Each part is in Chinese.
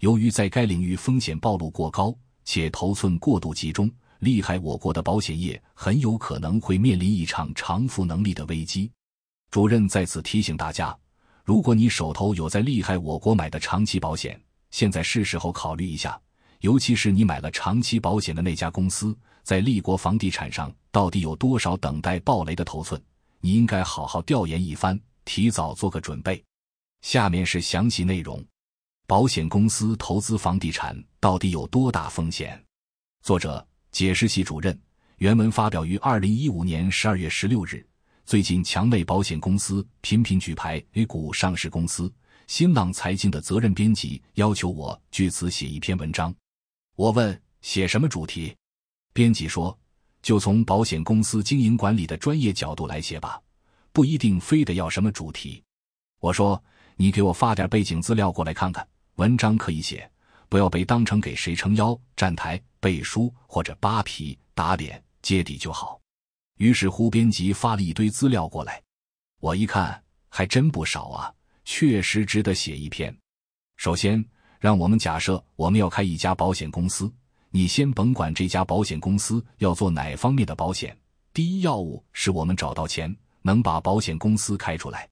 由于在该领域风险暴露过高，且头寸过度集中，厉害我国的保险业很有可能会面临一场偿付能力的危机。主任在此提醒大家：如果你手头有在厉害我国买的长期保险，现在是时候考虑一下，尤其是你买了长期保险的那家公司，在立国房地产上到底有多少等待暴雷的头寸？你应该好好调研一番，提早做个准备。下面是详细内容。保险公司投资房地产到底有多大风险？作者解释系主任，原文发表于二零一五年十二月十六日。最近强类保险公司频频举牌 A 股上市公司，新浪财经的责任编辑要求我据此写一篇文章。我问写什么主题？编辑说就从保险公司经营管理的专业角度来写吧，不一定非得要什么主题。我说你给我发点背景资料过来看看。文章可以写，不要被当成给谁撑腰、站台、背书或者扒皮、打脸、揭底就好。于是乎，编辑发了一堆资料过来，我一看，还真不少啊，确实值得写一篇。首先，让我们假设我们要开一家保险公司，你先甭管这家保险公司要做哪方面的保险，第一要务是我们找到钱，能把保险公司开出来。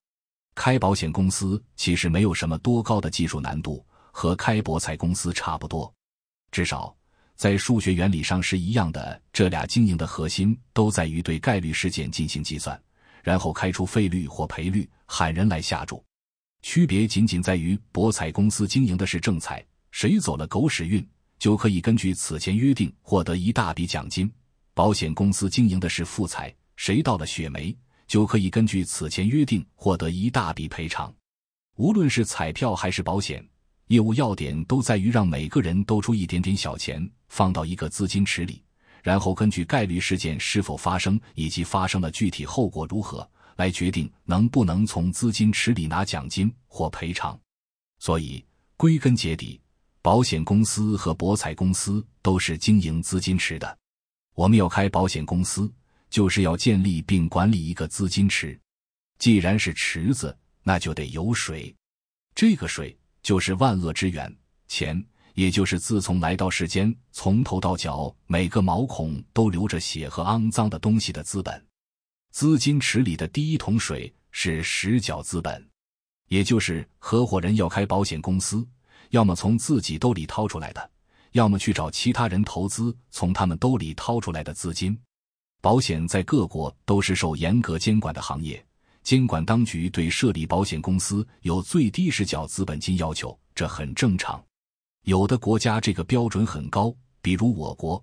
开保险公司其实没有什么多高的技术难度。和开博彩公司差不多，至少在数学原理上是一样的。这俩经营的核心都在于对概率事件进行计算，然后开出费率或赔率，喊人来下注。区别仅仅在于博彩公司经营的是正财，谁走了狗屎运就可以根据此前约定获得一大笔奖金；保险公司经营的是负财，谁到了血霉就可以根据此前约定获得一大笔赔偿。无论是彩票还是保险。业务要点都在于让每个人都出一点点小钱，放到一个资金池里，然后根据概率事件是否发生以及发生了具体后果如何，来决定能不能从资金池里拿奖金或赔偿。所以，归根结底，保险公司和博彩公司都是经营资金池的。我们要开保险公司，就是要建立并管理一个资金池。既然是池子，那就得有水。这个水。就是万恶之源，钱，也就是自从来到世间，从头到脚每个毛孔都流着血和肮脏的东西的资本。资金池里的第一桶水是实缴资本，也就是合伙人要开保险公司，要么从自己兜里掏出来的，要么去找其他人投资，从他们兜里掏出来的资金。保险在各国都是受严格监管的行业。监管当局对设立保险公司有最低实缴资本金要求，这很正常。有的国家这个标准很高，比如我国；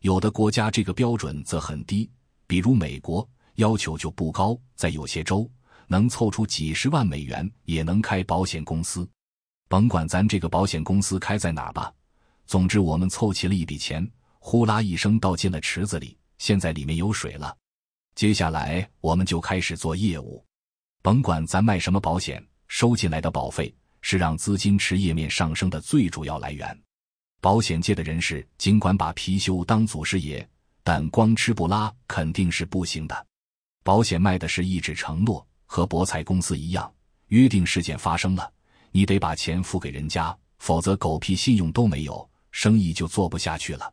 有的国家这个标准则很低，比如美国，要求就不高。在有些州，能凑出几十万美元也能开保险公司。甭管咱这个保险公司开在哪儿吧，总之我们凑齐了一笔钱，呼啦一声倒进了池子里，现在里面有水了。接下来我们就开始做业务。甭管咱卖什么保险，收进来的保费是让资金池页面上升的最主要来源。保险界的人士尽管把貔貅当祖师爷，但光吃不拉肯定是不行的。保险卖的是一纸承诺，和博彩公司一样，约定事件发生了，你得把钱付给人家，否则狗屁信用都没有，生意就做不下去了。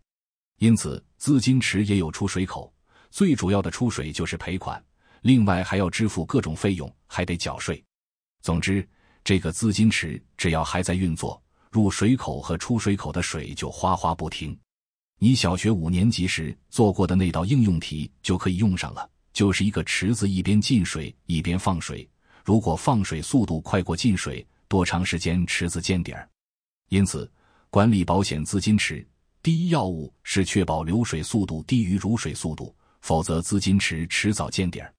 因此，资金池也有出水口，最主要的出水就是赔款。另外还要支付各种费用，还得缴税。总之，这个资金池只要还在运作，入水口和出水口的水就哗哗不停。你小学五年级时做过的那道应用题就可以用上了，就是一个池子一边进水一边放水，如果放水速度快过进水，多长时间池子见底儿？因此，管理保险资金池，第一要务是确保流水速度低于入水速度，否则资金池迟早见底儿。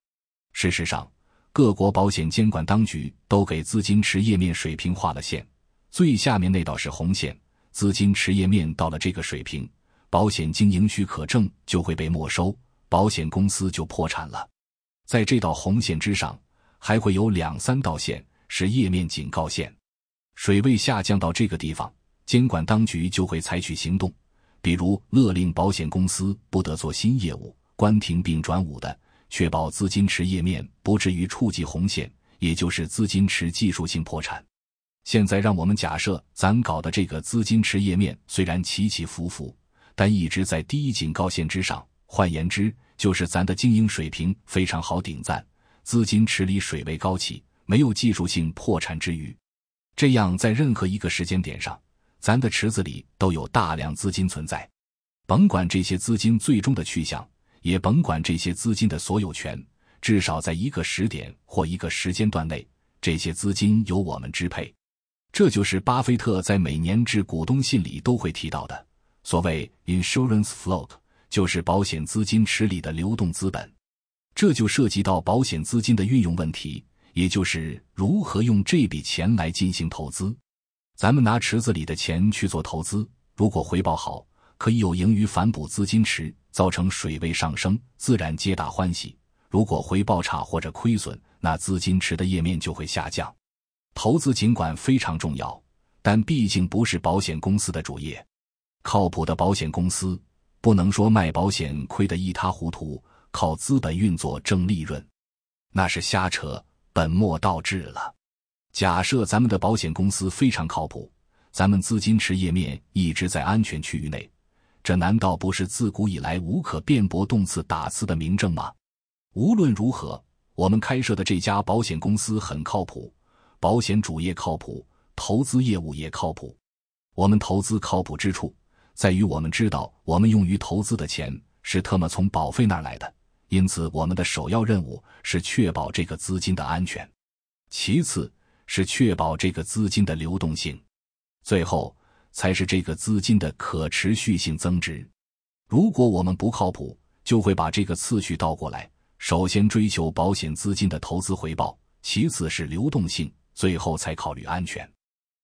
事实上，各国保险监管当局都给资金池页面水平画了线，最下面那道是红线，资金池页面到了这个水平。保险经营许可证就会被没收，保险公司就破产了。在这道红线之上，还会有两三道线是页面警告线。水位下降到这个地方，监管当局就会采取行动，比如勒令保险公司不得做新业务、关停并转五的，确保资金池页面不至于触及红线，也就是资金池技术性破产。现在让我们假设，咱搞的这个资金池页面虽然起起伏伏。但一直在第一警告线之上，换言之，就是咱的经营水平非常好顶赞，资金池里水位高起，没有技术性破产之余。这样，在任何一个时间点上，咱的池子里都有大量资金存在，甭管这些资金最终的去向，也甭管这些资金的所有权，至少在一个时点或一个时间段内，这些资金由我们支配。这就是巴菲特在每年致股东信里都会提到的。所谓 insurance float 就是保险资金池里的流动资本，这就涉及到保险资金的运用问题，也就是如何用这笔钱来进行投资。咱们拿池子里的钱去做投资，如果回报好，可以有盈余反哺资金池，造成水位上升，自然皆大欢喜；如果回报差或者亏损，那资金池的页面就会下降。投资尽管非常重要，但毕竟不是保险公司的主业。靠谱的保险公司不能说卖保险亏得一塌糊涂，靠资本运作挣利润，那是瞎扯，本末倒置了。假设咱们的保险公司非常靠谱，咱们资金池页面一直在安全区域内，这难道不是自古以来无可辩驳动词打字的明证吗？无论如何，我们开设的这家保险公司很靠谱，保险主业靠谱，投资业务也靠谱。我们投资靠谱之处。在于我们知道，我们用于投资的钱是特么从保费那儿来的，因此我们的首要任务是确保这个资金的安全，其次是确保这个资金的流动性，最后才是这个资金的可持续性增值。如果我们不靠谱，就会把这个次序倒过来：首先追求保险资金的投资回报，其次是流动性，最后才考虑安全。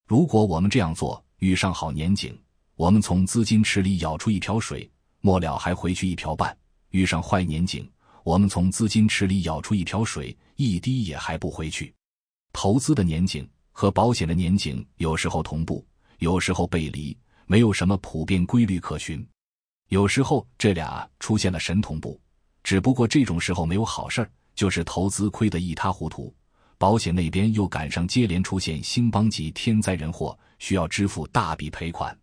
如果我们这样做，遇上好年景。我们从资金池里舀出一瓢水，末了还回去一瓢半；遇上坏年景，我们从资金池里舀出一瓢水，一滴也还不回去。投资的年景和保险的年景有时候同步，有时候背离，没有什么普遍规律可循。有时候这俩出现了神同步，只不过这种时候没有好事儿，就是投资亏得一塌糊涂，保险那边又赶上接连出现兴邦级天灾人祸，需要支付大笔赔款。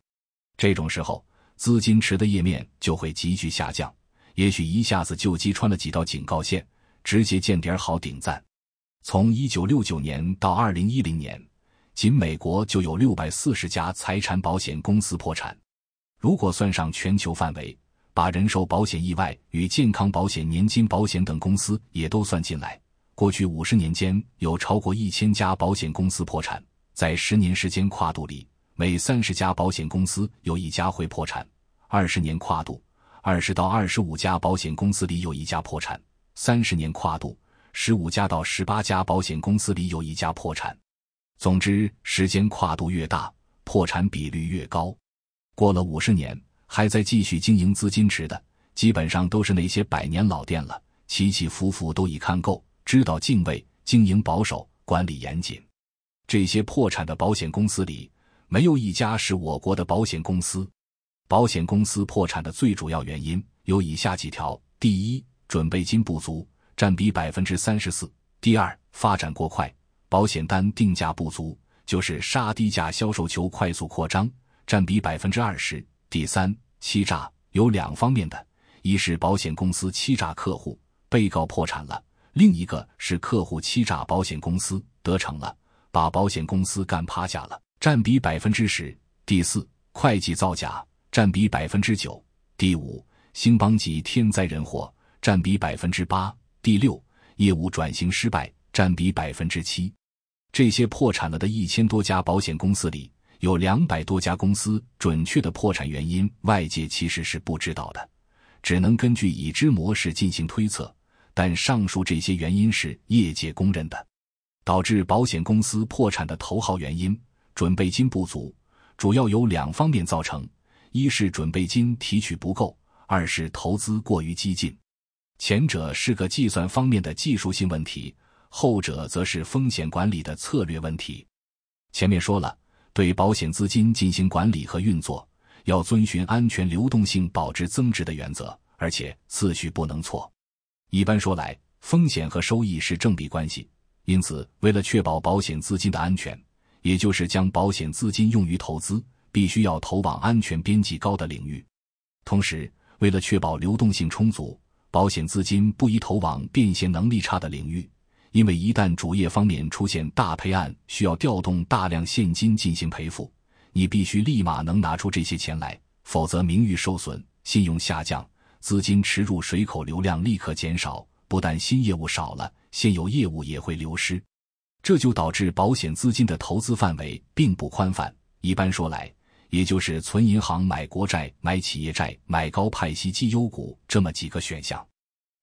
这种时候，资金池的页面就会急剧下降，也许一下子就击穿了几道警告线，直接见底儿好顶赞。从一九六九年到二零一零年，仅美国就有六百四十家财产保险公司破产。如果算上全球范围，把人寿保险、意外与健康保险、年金保险等公司也都算进来，过去五十年间有超过一千家保险公司破产，在十年时间跨度里。每三十家保险公司有一家会破产，二十年跨度，二十到二十五家保险公司里有一家破产，三十年跨度，十五家到十八家保险公司里有一家破产。总之，时间跨度越大，破产比率越高。过了五十年还在继续经营资金池的，基本上都是那些百年老店了，起起伏伏都已看够，知道敬畏，经营保守，管理严谨。这些破产的保险公司里。没有一家是我国的保险公司。保险公司破产的最主要原因有以下几条：第一，准备金不足，占比百分之三十四；第二，发展过快，保险单定价不足，就是杀低价销售求快速扩张，占比百分之二十；第三，欺诈，有两方面的：一是保险公司欺诈客户，被告破产了；另一个是客户欺诈保险公司得逞了，把保险公司干趴下了。占比百分之十。第四，会计造假占比百分之九；第五，兴邦及天灾人祸占比百分之八；第六，业务转型失败占比百分之七。这些破产了的一千多家保险公司里，有两百多家公司准确的破产原因，外界其实是不知道的，只能根据已知模式进行推测。但上述这些原因是业界公认的，导致保险公司破产的头号原因——准备金不足，主要由两方面造成：一是准备金提取不够，二是投资过于激进。前者是个计算方面的技术性问题。后者则是风险管理的策略问题。前面说了，对保险资金进行管理和运作，要遵循安全流动性保值增值的原则，而且次序不能错。一般说来，风险和收益是正比关系。因此，为了确保保险资金的安全，也就是将保险资金用于投资，必须要投往安全边际高的领域。同时，为了确保流动性充足，保险资金不宜投往变现能力差的领域。因为一旦主业方面出现大赔案，需要调动大量现金进行赔付，你必须立马能拿出这些钱来，否则名誉受损、信用下降、资金池入水口流量立刻减少，不但新业务少了，现有业务也会流失，这就导致保险资金的投资范围并不宽泛。一般说来，也就是存银行、买国债、买企业债、买高派息绩优股这么几个选项。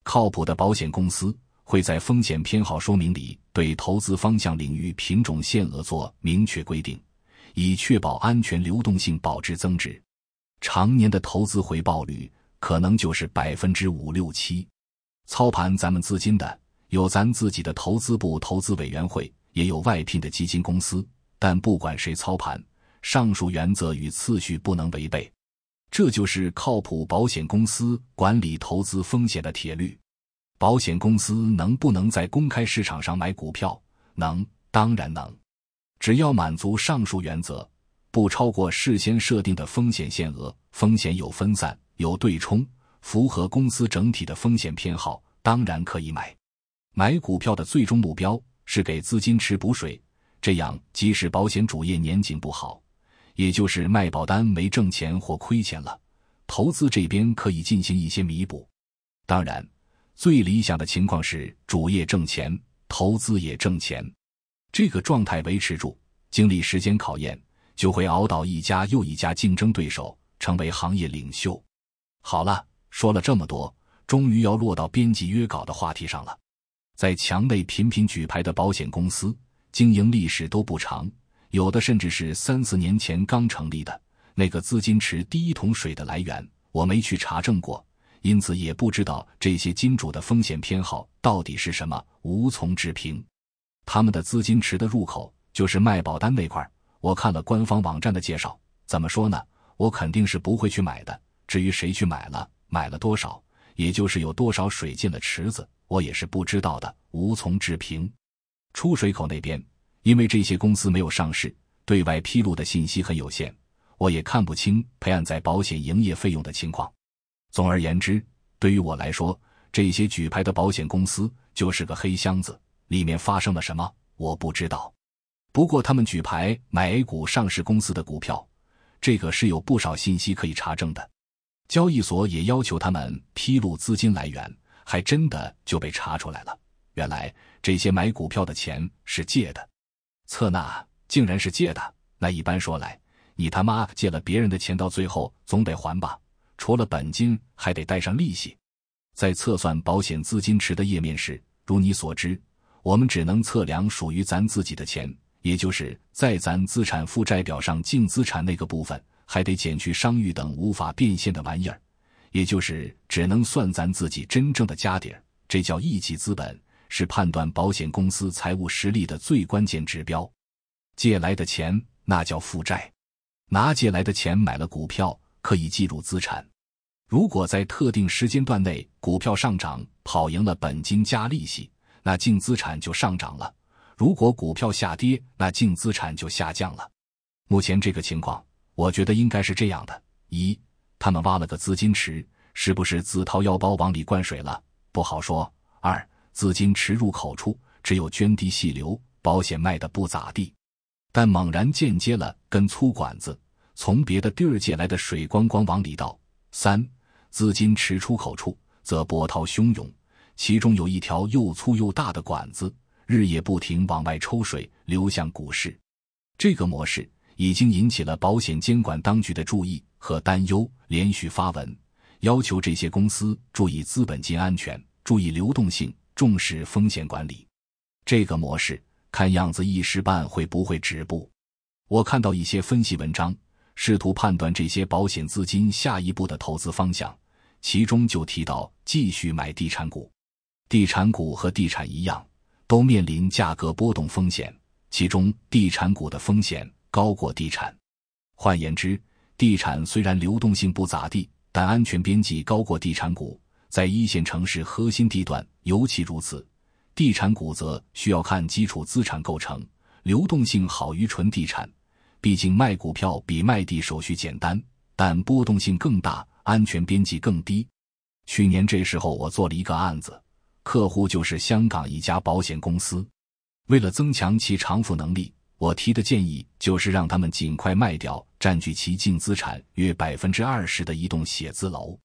靠谱的保险公司。会在风险偏好说明里对投资方向、领域、品种、限额做明确规定，以确保安全流动性保值增值。常年的投资回报率可能就是百分之五六七。操盘咱们资金的有咱自己的投资部、投资委员会，也有外聘的基金公司。但不管谁操盘，上述原则与次序不能违背。这就是靠谱保险公司管理投资风险的铁律。保险公司能不能在公开市场上买股票？能，当然能。只要满足上述原则，不超过事先设定的风险限额，风险有分散、有对冲，符合公司整体的风险偏好，当然可以买。买股票的最终目标是给资金池补水，这样即使保险主业年景不好，也就是卖保单没挣钱或亏钱了，投资这边可以进行一些弥补。当然。最理想的情况是主业挣钱，投资也挣钱，这个状态维持住，经历时间考验，就会熬倒一家又一家竞争对手，成为行业领袖。好了，说了这么多，终于要落到编辑约稿的话题上了。在墙内频频举牌的保险公司，经营历史都不长，有的甚至是三四年前刚成立的。那个资金池第一桶水的来源，我没去查证过。因此也不知道这些金主的风险偏好到底是什么，无从置评。他们的资金池的入口就是卖保单那块我看了官方网站的介绍，怎么说呢？我肯定是不会去买的。至于谁去买了，买了多少，也就是有多少水进了池子，我也是不知道的，无从置评。出水口那边，因为这些公司没有上市，对外披露的信息很有限，我也看不清赔案在保险营业费用的情况。总而言之，对于我来说，这些举牌的保险公司就是个黑箱子，里面发生了什么我不知道。不过他们举牌买 A 股上市公司的股票，这个是有不少信息可以查证的。交易所也要求他们披露资金来源，还真的就被查出来了。原来这些买股票的钱是借的，策纳竟然是借的。那一般说来，你他妈借了别人的钱，到最后总得还吧？除了本金，还得带上利息。在测算保险资金池的页面时，如你所知，我们只能测量属于咱自己的钱，也就是在咱资产负债表上净资产那个部分，还得减去商誉等无法变现的玩意儿，也就是只能算咱自己真正的家底儿。这叫一级资本，是判断保险公司财务实力的最关键指标。借来的钱那叫负债，拿借来的钱买了股票。可以计入资产。如果在特定时间段内股票上涨，跑赢了本金加利息，那净资产就上涨了；如果股票下跌，那净资产就下降了。目前这个情况，我觉得应该是这样的：一，他们挖了个资金池，是不是自掏腰包往里灌水了？不好说。二，资金池入口处只有涓滴细流，保险卖的不咋地，但猛然间接了根粗管子。从别的地儿借来的水光光往里倒；三资金池出口处则波涛汹涌，其中有一条又粗又大的管子，日夜不停往外抽水，流向股市。这个模式已经引起了保险监管当局的注意和担忧，连续发文要求这些公司注意资本金安全、注意流动性、重视风险管理。这个模式看样子一时半会不会止步。我看到一些分析文章，试图判断这些保险资金下一步的投资方向，其中就提到继续买地产股。地产股和地产一样，都面临价格波动风险。其中，地产股的风险高过地产。换言之，地产虽然流动性不咋地，但安全边际高过地产股。在一线城市核心地段尤其如此。地产股则需要看基础资产构成，流动性好于纯地产。毕竟卖股票比卖地手续简单，但波动性更大，安全边际更低。去年这时候，我做了一个案子，客户就是香港一家保险公司。为了增强其偿付能力，我提的建议就是让他们尽快卖掉占据其净资产约百分之二十的一栋写字楼。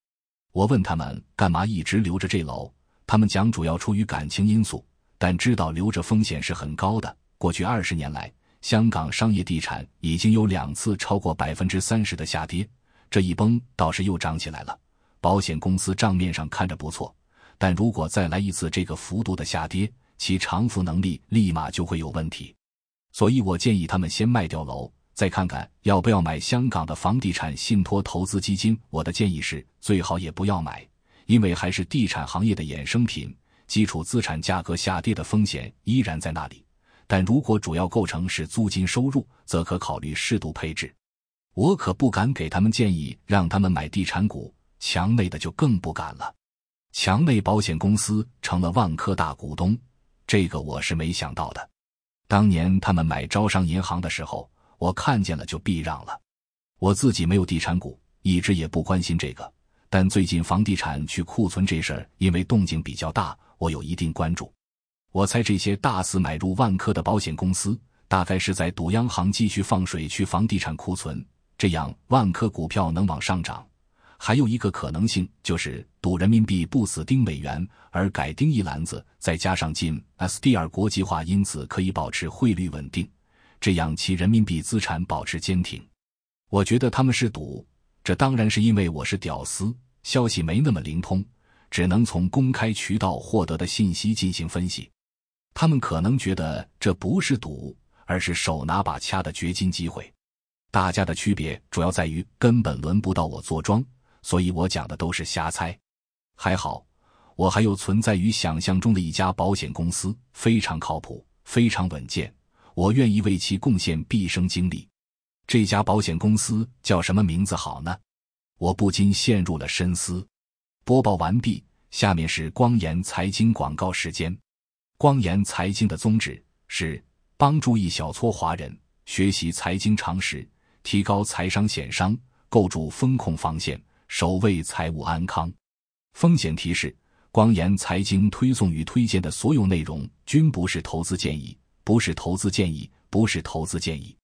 我问他们干嘛一直留着这楼，他们讲主要出于感情因素，但知道留着风险是很高的。过去二十年来，香港商业地产已经有两次超过百分之三十的下跌，这一崩倒是又涨起来了。保险公司账面上看着不错，但如果再来一次这个幅度的下跌，其偿付能力立马就会有问题，所以我建议他们先卖掉楼，再看看要不要买香港的房地产信托投资基金。我的建议是，最好也不要买，因为还是地产行业的衍生品，基础资产价格下跌的风险依然在那里。但如果主要构成是租金收入，则可考虑适度配置。我可不敢给他们建议让他们买地产股，墙内的就更不敢了。墙内保险公司成了万科大股东。这个我是没想到的。当年他们买招商银行的时候，我看见了就避让了。我自己没有地产股，一直也不关心这个。但最近房地产去库存这事儿，因为动静比较大，我有一定关注。我猜这些大肆买入万科的保险公司，大概是在赌央行继续放水去房地产库存，这样万科股票能往上涨。还有一个可能性就是赌人民币不死盯美元，而改盯一篮子，再加上进 SDR 国际化，因此可以保持汇率稳定，这样其人民币资产保持坚挺。我觉得他们是赌，这当然是因为我是屌丝，消息没那么灵通，只能从公开渠道获得的信息进行分析。他们可能觉得这不是赌，而是手拿把掐的掘金机会。大家的区别主要在于根本轮不到我坐庄。所以我讲的都是瞎猜，还好，我还有存在于想象中的一家保险公司，非常靠谱，非常稳健，我愿意为其贡献毕生精力。这家保险公司叫什么名字好呢？我不禁陷入了深思。播报完毕，下面是光言财经广告时间。光言财经的宗旨是帮助一小撮华人学习财经常识，提高财商险商，构筑风控防线。守卫财务安康。风险提示：光言财经推送与推荐的所有内容均不是投资建议，不是投资建议，不是投资建议，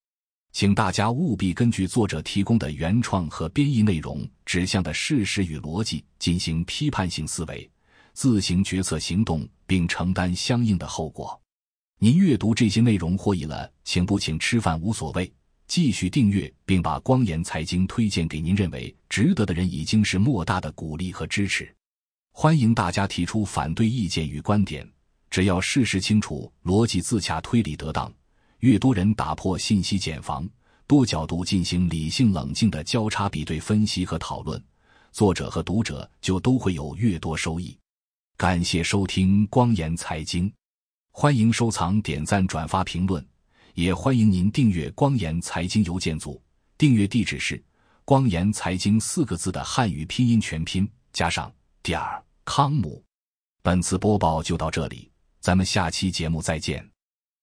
请大家务必根据作者提供的原创和编译内容指向的事实与逻辑进行批判性思维，自行决策行动，并承担相应的后果。您阅读这些内容获益了，请不请吃饭无所谓。继续订阅，并把光言财经推荐给您认为值得的人，已经是莫大的鼓励和支持。欢迎大家提出反对意见与观点，只要事实清楚、逻辑自洽、推理得当，越多人打破信息茧房，多角度进行理性冷静的交叉比对分析和讨论，作者和读者就都会有越多收益。感谢收听光言财经，欢迎收藏、点赞、转发、评论。也欢迎您订阅“光言财经”邮件组，订阅地址是“光言财经”四个字的汉语拼音全拼加上点儿康姆。本次播报就到这里，咱们下期节目再见。